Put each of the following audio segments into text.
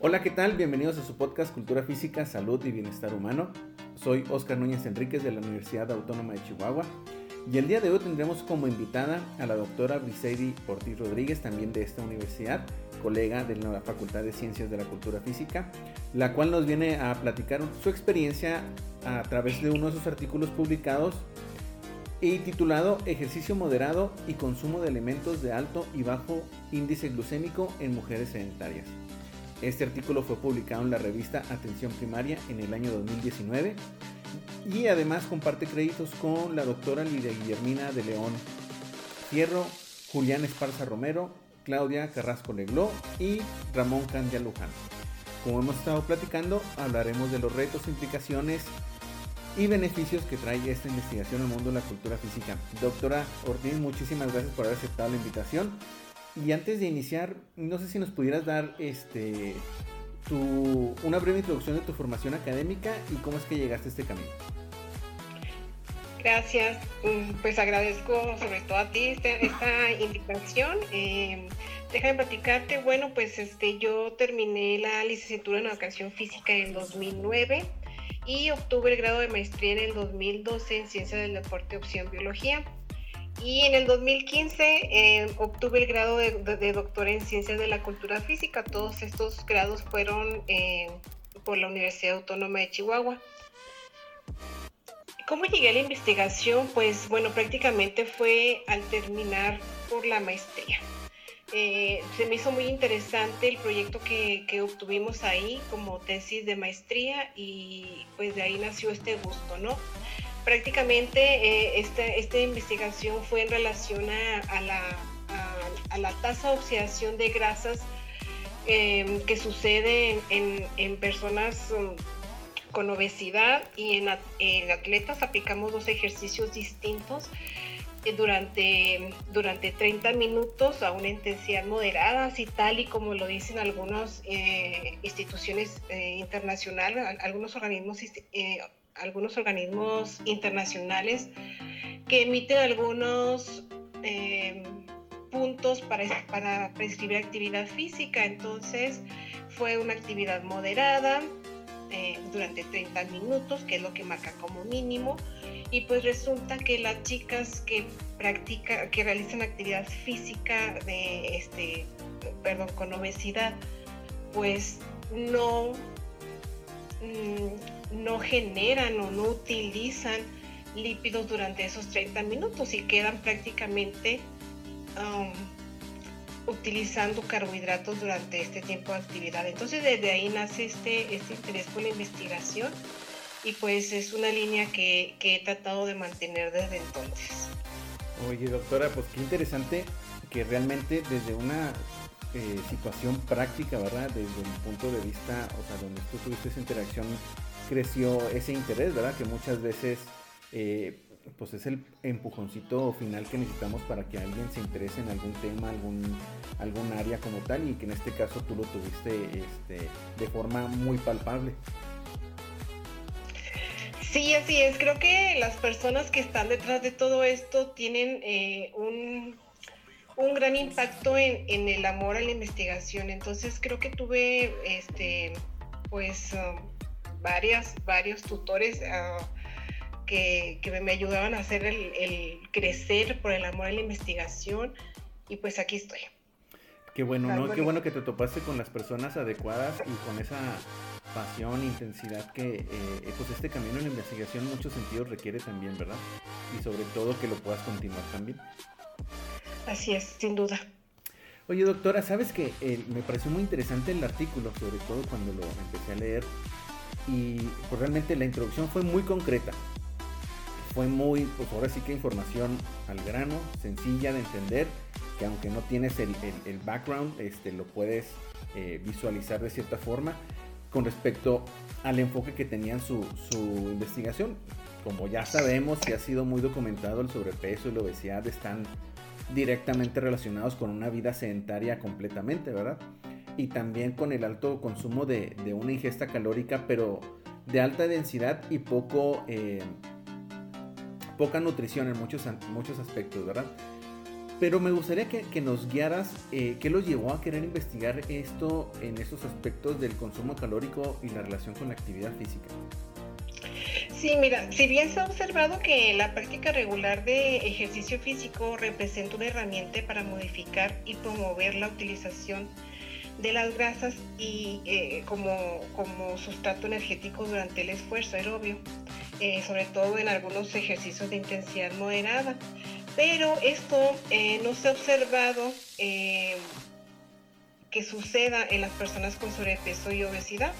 Hola, ¿qué tal? Bienvenidos a su podcast Cultura Física, Salud y Bienestar Humano. Soy Oscar Núñez Enríquez de la Universidad Autónoma de Chihuahua y el día de hoy tendremos como invitada a la doctora Briseidi Ortiz Rodríguez, también de esta universidad, colega de la Facultad de Ciencias de la Cultura Física, la cual nos viene a platicar su experiencia a través de uno de sus artículos publicados y titulado Ejercicio moderado y consumo de elementos de alto y bajo índice glucémico en mujeres sedentarias. Este artículo fue publicado en la revista Atención Primaria en el año 2019 y además comparte créditos con la doctora Lidia Guillermina de León Fierro, Julián Esparza Romero, Claudia Carrasco Legló y Ramón Candia Luján. Como hemos estado platicando, hablaremos de los retos, implicaciones y beneficios que trae esta investigación al mundo de la cultura física. Doctora Ortiz, muchísimas gracias por haber aceptado la invitación. Y antes de iniciar, no sé si nos pudieras dar este tu, una breve introducción de tu formación académica y cómo es que llegaste a este camino. Gracias, mm, pues agradezco sobre todo a ti esta, esta invitación. Eh, déjame platicarte, bueno, pues este, yo terminé la licenciatura en educación física en 2009 y obtuve el grado de maestría en el 2012 en ciencia del deporte opción biología. Y en el 2015 eh, obtuve el grado de, doctor en ciencias de la cultura física. Todos estos grados fueron eh, por la Universidad Autónoma de Chihuahua. ¿Cómo llegué a la investigación? Pues bueno, prácticamente fue al terminar por la maestría. Eh, se me hizo muy interesante el proyecto que, obtuvimos ahí como tesis de maestría y pues de ahí nació este gusto, ¿no? Prácticamente eh, esta, esta, investigación fue en relación a, la, a, la, tasa de oxidación de grasas eh, que sucede en, en, personas um, con obesidad y en, atletas aplicamos dos ejercicios distintos eh, durante, durante 30 minutos a una intensidad moderada, así tal y como lo dicen algunas eh, instituciones internacionales, algunos organismos, eh, algunos organismos internacionales que emiten algunos puntos para, para prescribir actividad física. Entonces fue una actividad moderada, eh, durante 30 minutos, que es lo que marca como mínimo. Y pues resulta que las chicas que practican, que realizan actividad física de este, perdón, con obesidad, pues no, mm, no generan o no utilizan lípidos durante esos 30 minutos y quedan prácticamente um, utilizando carbohidratos durante este tiempo de actividad. Entonces desde ahí nace este, este interés por la investigación y pues es una línea que, que, he tratado de mantener desde entonces. Oye doctora, pues qué interesante que realmente desde una eh, situación práctica, ¿verdad? Desde un punto de vista, o sea, donde tú tuviste esa interacción, creció ese interés, ¿verdad? Que muchas veces... Eh, pues es el empujoncito final que necesitamos para que alguien se interese en algún tema, algún, algún área como tal y que en este caso tú lo tuviste este, de forma muy palpable. Sí, así es. Creo que las personas que están detrás de todo esto tienen eh, un, un, gran impacto en, en, el amor a la investigación. Entonces creo que tuve este, pues uh, varias, varios tutores. Uh, que, que me ayudaban a hacer el, el, crecer por el amor a la investigación y pues aquí estoy. Qué bueno, ¿no? Qué bueno que te topaste con las personas adecuadas y con esa pasión, intensidad que eh, pues este camino en la investigación en muchos sentidos requiere también, ¿verdad? Y sobre todo que lo puedas continuar también. Así es, sin duda. Oye, doctora, ¿sabes que eh, me pareció muy interesante el artículo, sobre todo cuando lo empecé a leer? Y pues realmente la introducción fue muy concreta fue muy, pues ahora sí que información al grano, sencilla de entender, que aunque no tienes el, background, este, lo puedes eh, visualizar de cierta forma con respecto al enfoque que tenían su, investigación. Como ya sabemos y ha sido muy documentado, el sobrepeso y la obesidad están directamente relacionados con una vida sedentaria completamente, ¿verdad? y también con el alto consumo de, una ingesta calórica, pero de alta densidad y poco, eh, poca nutrición en muchos, muchos aspectos, ¿verdad? Pero me gustaría que, nos guiaras eh, qué los llevó a querer investigar esto en estos aspectos del consumo calórico y la relación con la actividad física. Sí, mira, si bien se ha observado que la práctica regular de ejercicio físico representa una herramienta para modificar y promover la utilización de las grasas y eh, como, como sustrato energético durante el esfuerzo aerobio, eh, sobre todo en algunos ejercicios de intensidad moderada. Pero esto eh, no se ha observado que suceda en las personas con sobrepeso y obesidad.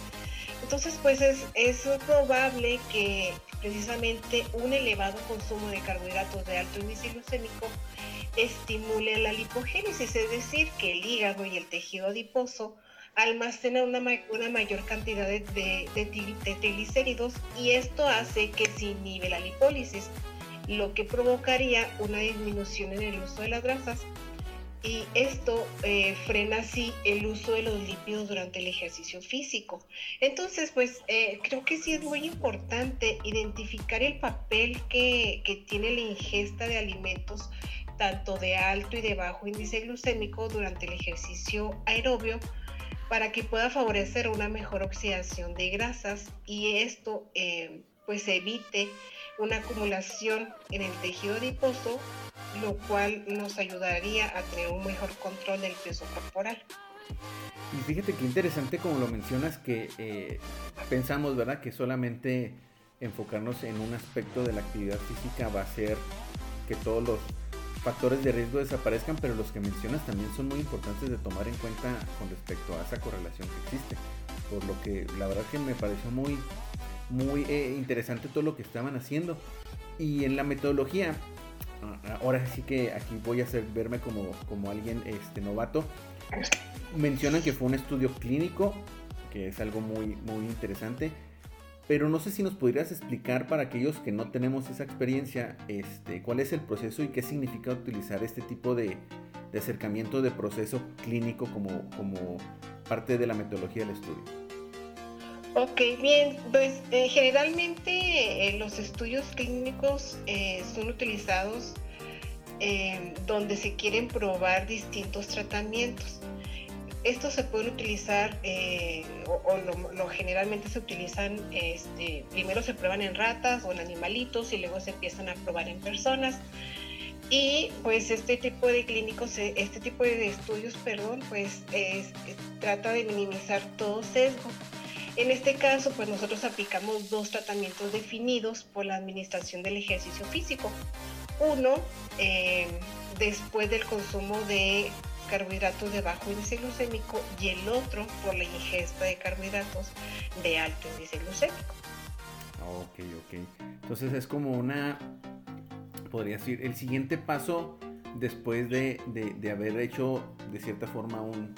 Entonces, pues es, es, probable que precisamente un elevado consumo de carbohidratos de alto índice glucémico estimule la lipogénesis, es decir, que el hígado y el tejido adiposo almacenan una, una mayor cantidad de, de, triglicéridos y esto hace que se inhibe la lipólisis, lo que provocaría una disminución en el uso de las grasas y esto eh, frena así el uso de los lípidos durante el ejercicio físico. Entonces, pues eh, creo que sí es muy importante identificar el papel que, que, tiene la ingesta de alimentos tanto de alto y de bajo índice glucémico durante el ejercicio aerobio para que pueda favorecer una mejor oxidación de grasas y esto eh, pues evite una acumulación en el tejido adiposo lo cual nos ayudaría a tener un mejor control del peso corporal. Y fíjate qué interesante como lo mencionas que eh, pensamos, ¿verdad? Que solamente enfocarnos en un aspecto de la actividad física va a hacer que todos los factores de riesgo desaparezcan, pero los que mencionas también son muy importantes de tomar en cuenta con respecto a esa correlación que existe. Por lo que la verdad que me pareció muy, muy eh, interesante todo lo que estaban haciendo. Y en la metodología, ahora sí que aquí voy a hacer verme como, como alguien este, novato. Mencionan que fue un estudio clínico, que es algo muy, muy interesante. Pero no sé si nos podrías explicar para aquellos que no tenemos esa experiencia, este, cuál es el proceso y qué significa utilizar este tipo de, acercamiento de proceso clínico como, como parte de la metodología del estudio. Ok, bien, pues eh, generalmente eh, los estudios clínicos eh, son utilizados donde se quieren probar distintos tratamientos. Estos se pueden utilizar o, lo, generalmente se utilizan, este, primero se prueban en ratas o en animalitos y luego se empiezan a probar en personas. Y pues este tipo de clínicos, este tipo de estudios, perdón, pues trata de minimizar todo sesgo en este caso, pues nosotros aplicamos dos tratamientos definidos por la administración del ejercicio físico. Uno, eh, después del consumo de carbohidratos de bajo índice glucémico y el otro por la ingesta de carbohidratos de alto índice glucémico. Ok, ok. Entonces es como una, podría decir, el siguiente paso después de, de haber hecho de cierta forma un,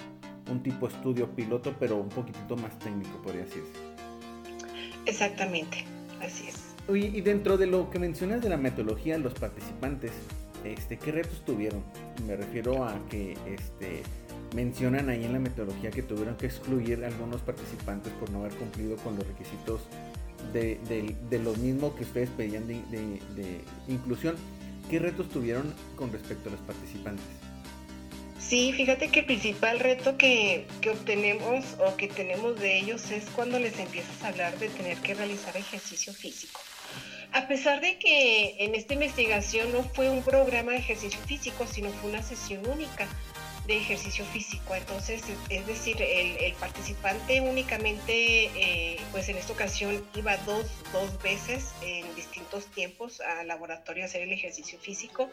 un tipo de estudio piloto, pero un poquitito más técnico, podría decirse. Exactamente, así es. y dentro de lo que mencionas de la metodología, los participantes, este, ¿qué retos tuvieron? Me refiero a que este, mencionan ahí en la metodología que tuvieron que excluir a algunos participantes por no haber cumplido con los requisitos de, de, lo mismo que ustedes pedían de, de inclusión. ¿Qué retos tuvieron con respecto a los participantes? Sí, fíjate que el principal reto que, obtenemos o que tenemos de ellos es cuando les empiezas a hablar de tener que realizar ejercicio físico. A pesar de que en esta investigación no fue un programa de ejercicio físico, sino fue una sesión única de ejercicio físico. Entonces, es decir, el, participante únicamente, eh, pues en esta ocasión iba dos, dos veces en distintos tiempos al laboratorio a hacer el ejercicio físico.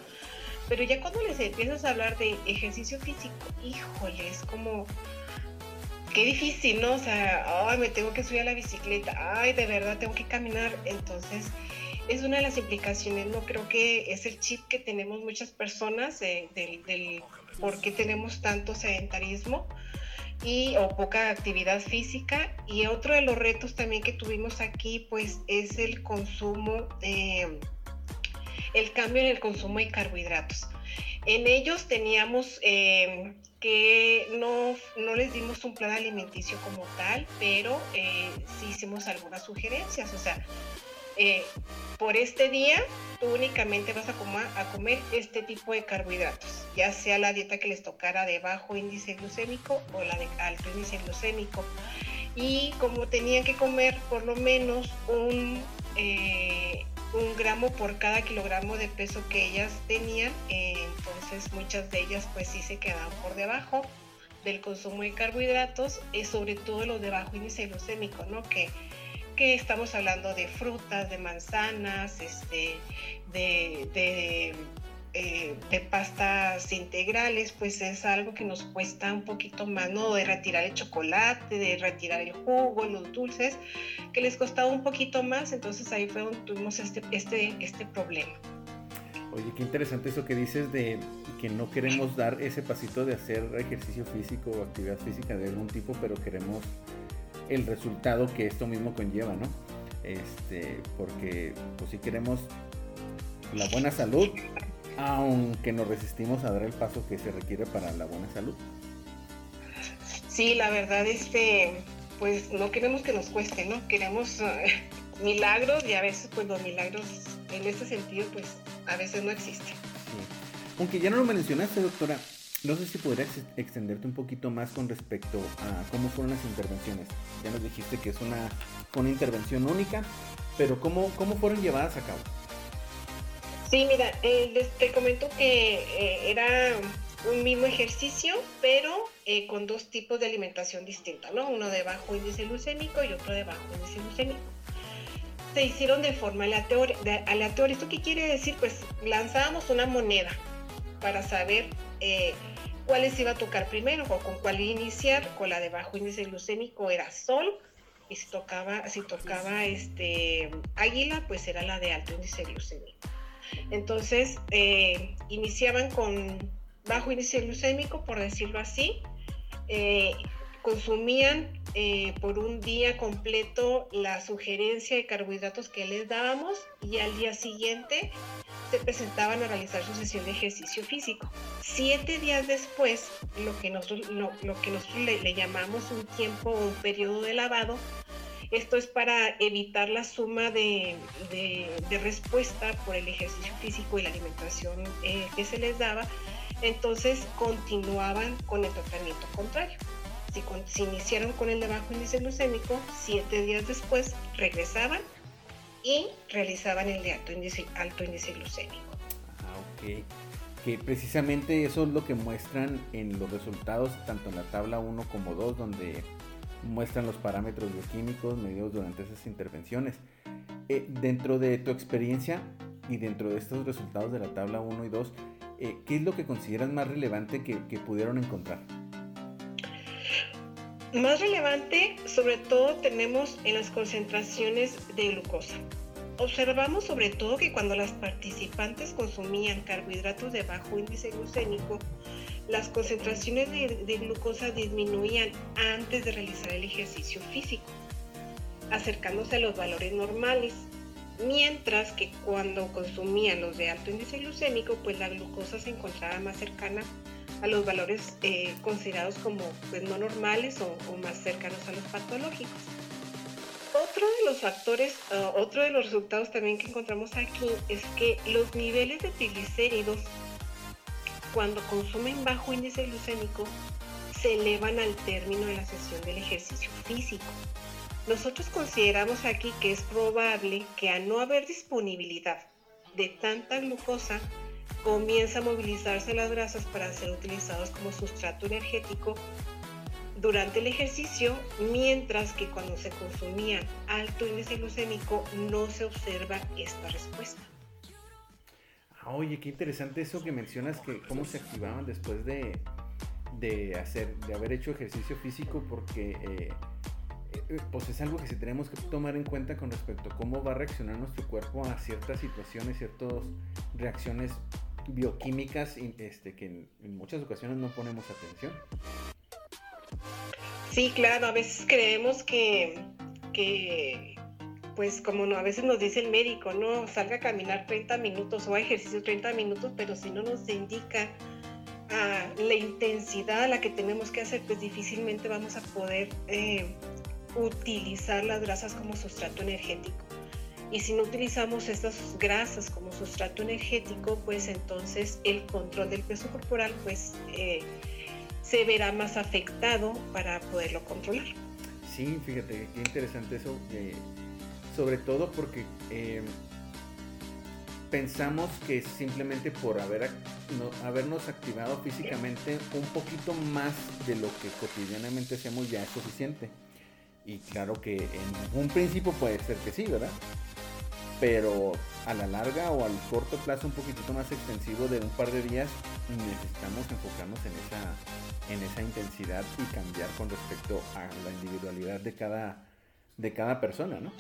Pero ya cuando les empiezas a hablar de ejercicio físico, híjole, es como, qué difícil, ¿no? O sea, ay, me tengo que subir a la bicicleta, ay, de verdad tengo que caminar. Entonces, es una de las implicaciones, no creo que es el chip que tenemos muchas personas del, del por qué tenemos tanto sedentarismo y o poca actividad física y otro de los retos también que tuvimos aquí pues es el consumo de el cambio en el consumo de carbohidratos. En ellos teníamos eh, que no, no les dimos un plan alimenticio como tal, pero eh, sí hicimos algunas sugerencias. O sea, eh, por este día tú únicamente vas a comer, este tipo de carbohidratos, ya sea la dieta que les tocara de bajo índice glucémico o la de alto índice glucémico. Y como tenían que comer por lo menos un, eh, gramo por cada kilogramo de peso que ellas tenían, eh, entonces muchas de ellas pues sí se quedaban por debajo del consumo de carbohidratos, y sobre todo los de bajo índice glucémico, ¿no? Que, estamos hablando de frutas, de manzanas, este, de eh, de pastas integrales, pues es algo que nos cuesta un poquito más, ¿no? De retirar el chocolate, de retirar el jugo, los dulces, que les costaba un poquito más, entonces ahí fue donde tuvimos este, este, este problema. Oye, qué interesante eso que dices de que no queremos dar ese pasito de hacer ejercicio físico o actividad física de algún tipo, pero queremos el resultado que esto mismo conlleva, ¿no? Este, porque pues si queremos la buena salud, aunque nos resistimos a dar el paso que se requiere para la buena salud. Sí, la verdad, este, pues no queremos que nos cueste, ¿no? Queremos eh, milagros y a veces pues los milagros en este sentido pues a veces no existen. Aunque ya no lo mencionaste, doctora, no sé si podrías extenderte un poquito más con respecto a cómo fueron las intervenciones. Ya nos dijiste que es una, intervención única, pero ¿cómo, cómo fueron llevadas a cabo? Sí, mira, eh, te comento que eh, era un mismo ejercicio, pero eh, con dos tipos de alimentación distinta, ¿no? Uno de bajo índice glucémico y otro de bajo índice glucémico. Se hicieron de forma aleatoria. aleatoria. ¿Esto qué quiere decir? Pues lanzábamos una moneda para saber les iba a tocar primero o con cuál iniciar. Con la de bajo índice glucémico era sol y si tocaba, si tocaba este águila, pues era la de alto índice glucémico. Entonces, eh, iniciaban con bajo índice glucémico, por decirlo así. Eh, consumían eh, por un día completo la sugerencia de carbohidratos que les dábamos y al día siguiente se presentaban a realizar su sesión de ejercicio físico. Siete días después, lo que nosotros, lo, que nosotros le, llamamos un tiempo o un periodo de lavado, esto es para evitar la suma de, respuesta por el ejercicio físico y la alimentación eh, que se les daba. Entonces continuaban con el tratamiento contrario. Si, iniciaron con el de bajo índice glucémico, siete días después regresaban y realizaban el de alto índice, alto índice glucémico. Ah, ok. Que precisamente eso es lo que muestran en los resultados, tanto en la tabla 1 como 2, donde muestran los parámetros bioquímicos medidos durante esas intervenciones. Eh, dentro de tu experiencia y dentro de estos resultados de la tabla 1 y 2, eh, ¿qué es lo que consideras más relevante que, que pudieron encontrar? Más relevante, sobre todo, tenemos en las concentraciones de glucosa. Observamos sobre todo que cuando las participantes consumían carbohidratos de bajo índice glucémico, las concentraciones de, glucosa disminuían antes de realizar el ejercicio físico, acercándose a los valores normales, mientras que cuando consumían los de alto índice glucémico, pues la glucosa se encontraba más cercana a los valores eh, considerados como pues, no normales o, más cercanos a los patológicos. Otro de los factores, otro de los resultados también que encontramos aquí es que los niveles de triglicéridos cuando consumen bajo índice glucémico, se elevan al término de la sesión del ejercicio físico. Nosotros consideramos aquí que es probable que a no haber disponibilidad de tanta glucosa, comienza a movilizarse las grasas para ser utilizados como sustrato energético durante el ejercicio, mientras que cuando se consumía alto índice glucémico no se observa esta respuesta. Oye, qué interesante eso que mencionas, que cómo se activaban después de, hacer, de haber hecho ejercicio físico, porque eh, pues es algo que sí tenemos que tomar en cuenta con respecto a cómo va a reaccionar nuestro cuerpo a ciertas situaciones, ciertas reacciones bioquímicas este, que en, muchas ocasiones no ponemos atención. Sí, claro, a veces creemos que, que pues como no, a veces nos dice el médico, no, salga a caminar 30 minutos o a ejercicio 30 minutos, pero si no nos indica a la intensidad a la que tenemos que hacer, pues difícilmente vamos a poder eh, utilizar las grasas como sustrato energético. Y si no utilizamos estas grasas como sustrato energético, pues entonces el control del peso corporal pues eh, se verá más afectado para poderlo controlar. Sí, fíjate, qué interesante eso, sobre todo porque eh, pensamos que simplemente por haber, habernos activado físicamente un poquito más de lo que cotidianamente hacemos ya es suficiente. Y claro que en un principio puede ser que sí, ¿verdad? Pero a la larga o al corto plazo un poquitito más extensivo de un par de días necesitamos enfocarnos en esa, en esa intensidad y cambiar con respecto a la individualidad de cada, de cada persona, ¿no?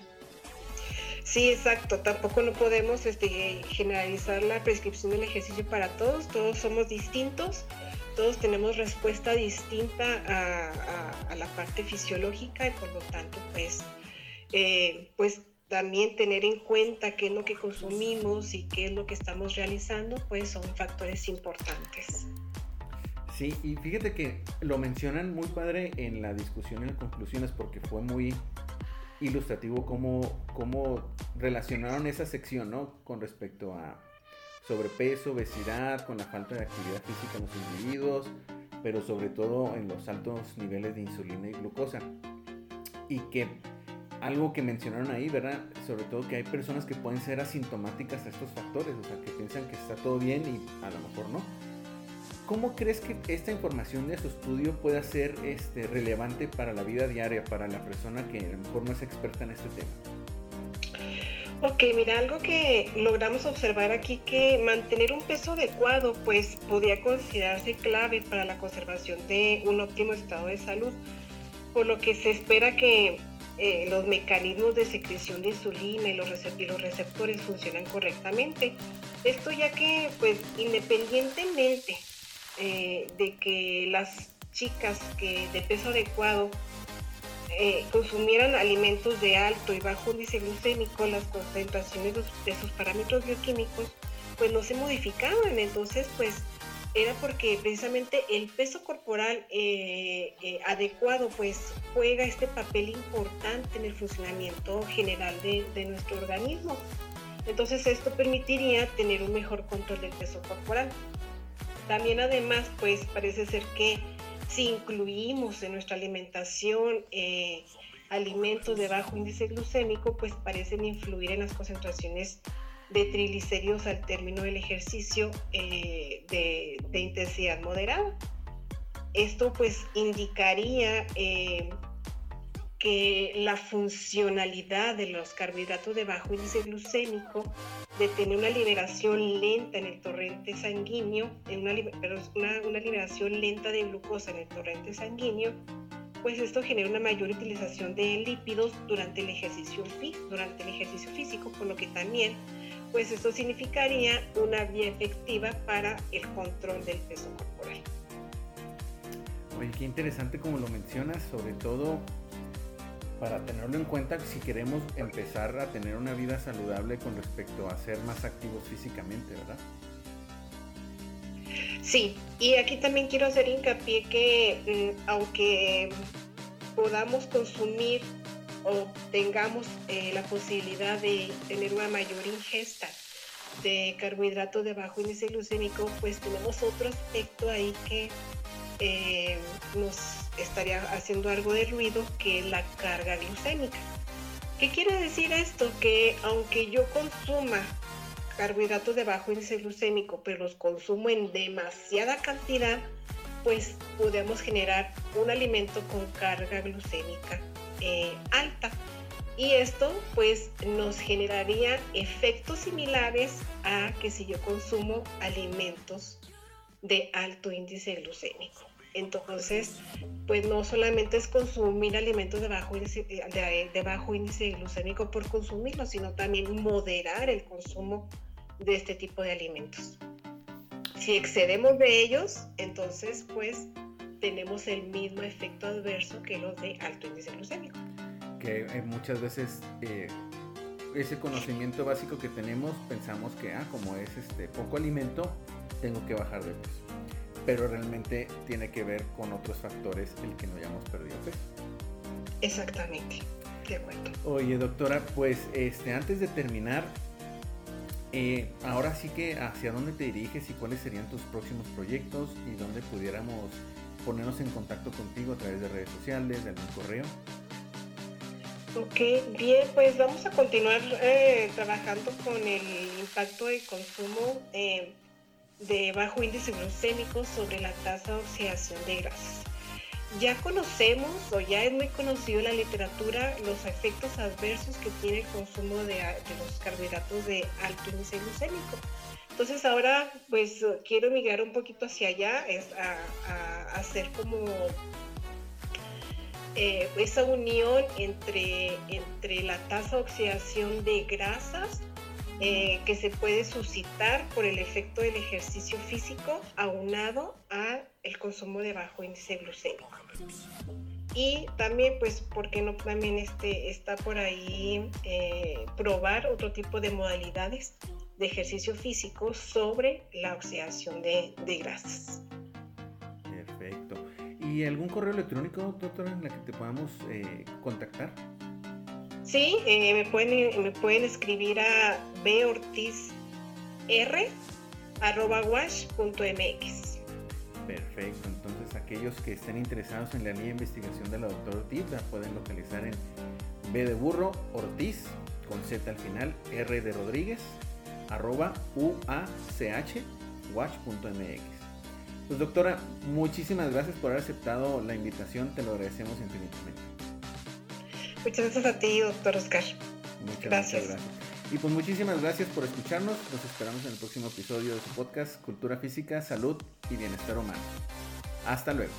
Sí, exacto. Tampoco no podemos este, generalizar la prescripción del ejercicio para todos. Todos somos distintos. Todos tenemos respuesta distinta a, la parte fisiológica y por lo tanto, pues, eh, pues también tener en cuenta qué es lo que consumimos y qué es lo que estamos realizando, pues son factores importantes. Sí, y fíjate que lo mencionan muy padre en la discusión en conclusiones porque fue muy ilustrativo cómo, cómo relacionaron esa sección, ¿no? Con respecto a sobrepeso, obesidad, con la falta de actividad física en los individuos, pero sobre todo en los altos niveles de insulina y glucosa. Y que algo que mencionaron ahí, ¿verdad? Sobre todo que hay personas que pueden ser asintomáticas a estos factores, o sea, que piensan que está todo bien y a lo mejor no. ¿Cómo crees que esta información de su estudio pueda ser este, relevante para la vida diaria, para la persona que a lo mejor no es experta en este tema? Ok, mira, algo que logramos observar aquí que mantener un peso adecuado pues podría considerarse clave para la conservación de un óptimo estado de salud, por lo que se espera que eh, los mecanismos de secreción de insulina y los, receptores funcionan correctamente. Esto ya que pues independientemente eh, de que las chicas que de peso adecuado eh, consumieran alimentos de alto y bajo índice glucémico, las concentraciones de sus parámetros bioquímicos pues no se modificaban. Entonces pues era porque precisamente el peso corporal eh, adecuado pues juega este papel importante en el funcionamiento general de nuestro organismo. Entonces esto permitiría tener un mejor control del peso corporal. También además, pues parece ser que si incluimos en nuestra alimentación eh, alimentos de bajo índice glucémico, pues parecen influir en las concentraciones de triglicéridos al término del ejercicio eh, de, intensidad moderada. Esto pues indicaría eh, que la funcionalidad de los carbohidratos de bajo índice glucémico, de tener una liberación lenta en el torrente sanguíneo, en una, una, liberación lenta de glucosa en el torrente sanguíneo, pues esto genera una mayor utilización de lípidos durante el ejercicio, durante el ejercicio físico, por lo que también pues esto significaría una vía efectiva para el control del peso corporal. Oye, qué interesante como lo mencionas, sobre todo para tenerlo en cuenta si queremos empezar a tener una vida saludable con respecto a ser más activos físicamente, ¿verdad? Sí, y aquí también quiero hacer hincapié que mm, aunque podamos consumir o tengamos eh, la posibilidad de tener una mayor ingesta de carbohidratos de bajo índice glucémico, pues tenemos otro aspecto ahí que eh, nos estaría haciendo algo de ruido que la carga glucémica. ¿Qué quiere decir esto? Que aunque yo consuma carbohidratos de bajo índice glucémico, pero los consumo en demasiada cantidad, pues podemos generar un alimento con carga glucémica eh, alta. Y esto pues nos generaría efectos similares a que si yo consumo alimentos de alto índice glucémico. Entonces, pues no solamente es consumir alimentos de bajo índice, eh, de, bajo índice glucémico por consumirlos, sino también moderar el consumo de este tipo de alimentos. Si excedemos de ellos, entonces pues tenemos el mismo efecto adverso que los de alto índice glucémico. Que muchas veces eh, ese conocimiento básico que tenemos pensamos que ah, como es este poco alimento, tengo que bajar de peso pero realmente tiene que ver con otros factores el que no hayamos perdido peso. Exactamente, de acuerdo. Oye, doctora, pues este, antes de terminar, eh, ahora sí que hacia dónde te diriges y cuáles serían tus próximos proyectos y dónde pudiéramos ponernos en contacto contigo a través de redes sociales, de algún correo. Ok, bien, pues vamos a continuar eh, trabajando con el impacto del consumo eh, de bajo índice glucémico sobre la tasa de oxidación de grasas. Ya conocemos o ya es muy conocido en la literatura los efectos adversos que tiene el consumo de, los carbohidratos de alto índice glucémico. Entonces ahora pues quiero migrar un poquito hacia allá, es a hacer como eh, esa unión entre, entre la tasa de oxidación de grasas eh, que se puede suscitar por el efecto del ejercicio físico aunado a el consumo de bajo índice glucémico. Y también, pues, ¿por qué no también este, está por ahí eh, probar otro tipo de modalidades de ejercicio físico sobre la oxidación de, de grasas? ¿Y algún correo electrónico, doctora, en la que te podamos eh, contactar? Sí, eh, me, pueden, me pueden escribir a bortizr.wash.mx. Perfecto, entonces aquellos que estén interesados en la línea de investigación de la doctora Ortiz la pueden localizar en B de burro Ortiz con Z al final, R de Rodríguez, arroba UACH, watch.mx. Pues doctora, muchísimas gracias por haber aceptado la invitación, te lo agradecemos infinitamente. Muchas gracias a ti, doctor Oscar. Muchas gracias. gracias. Y pues muchísimas gracias por escucharnos. Nos esperamos en el próximo episodio de su podcast Cultura Física, Salud y Bienestar Humano. Hasta luego.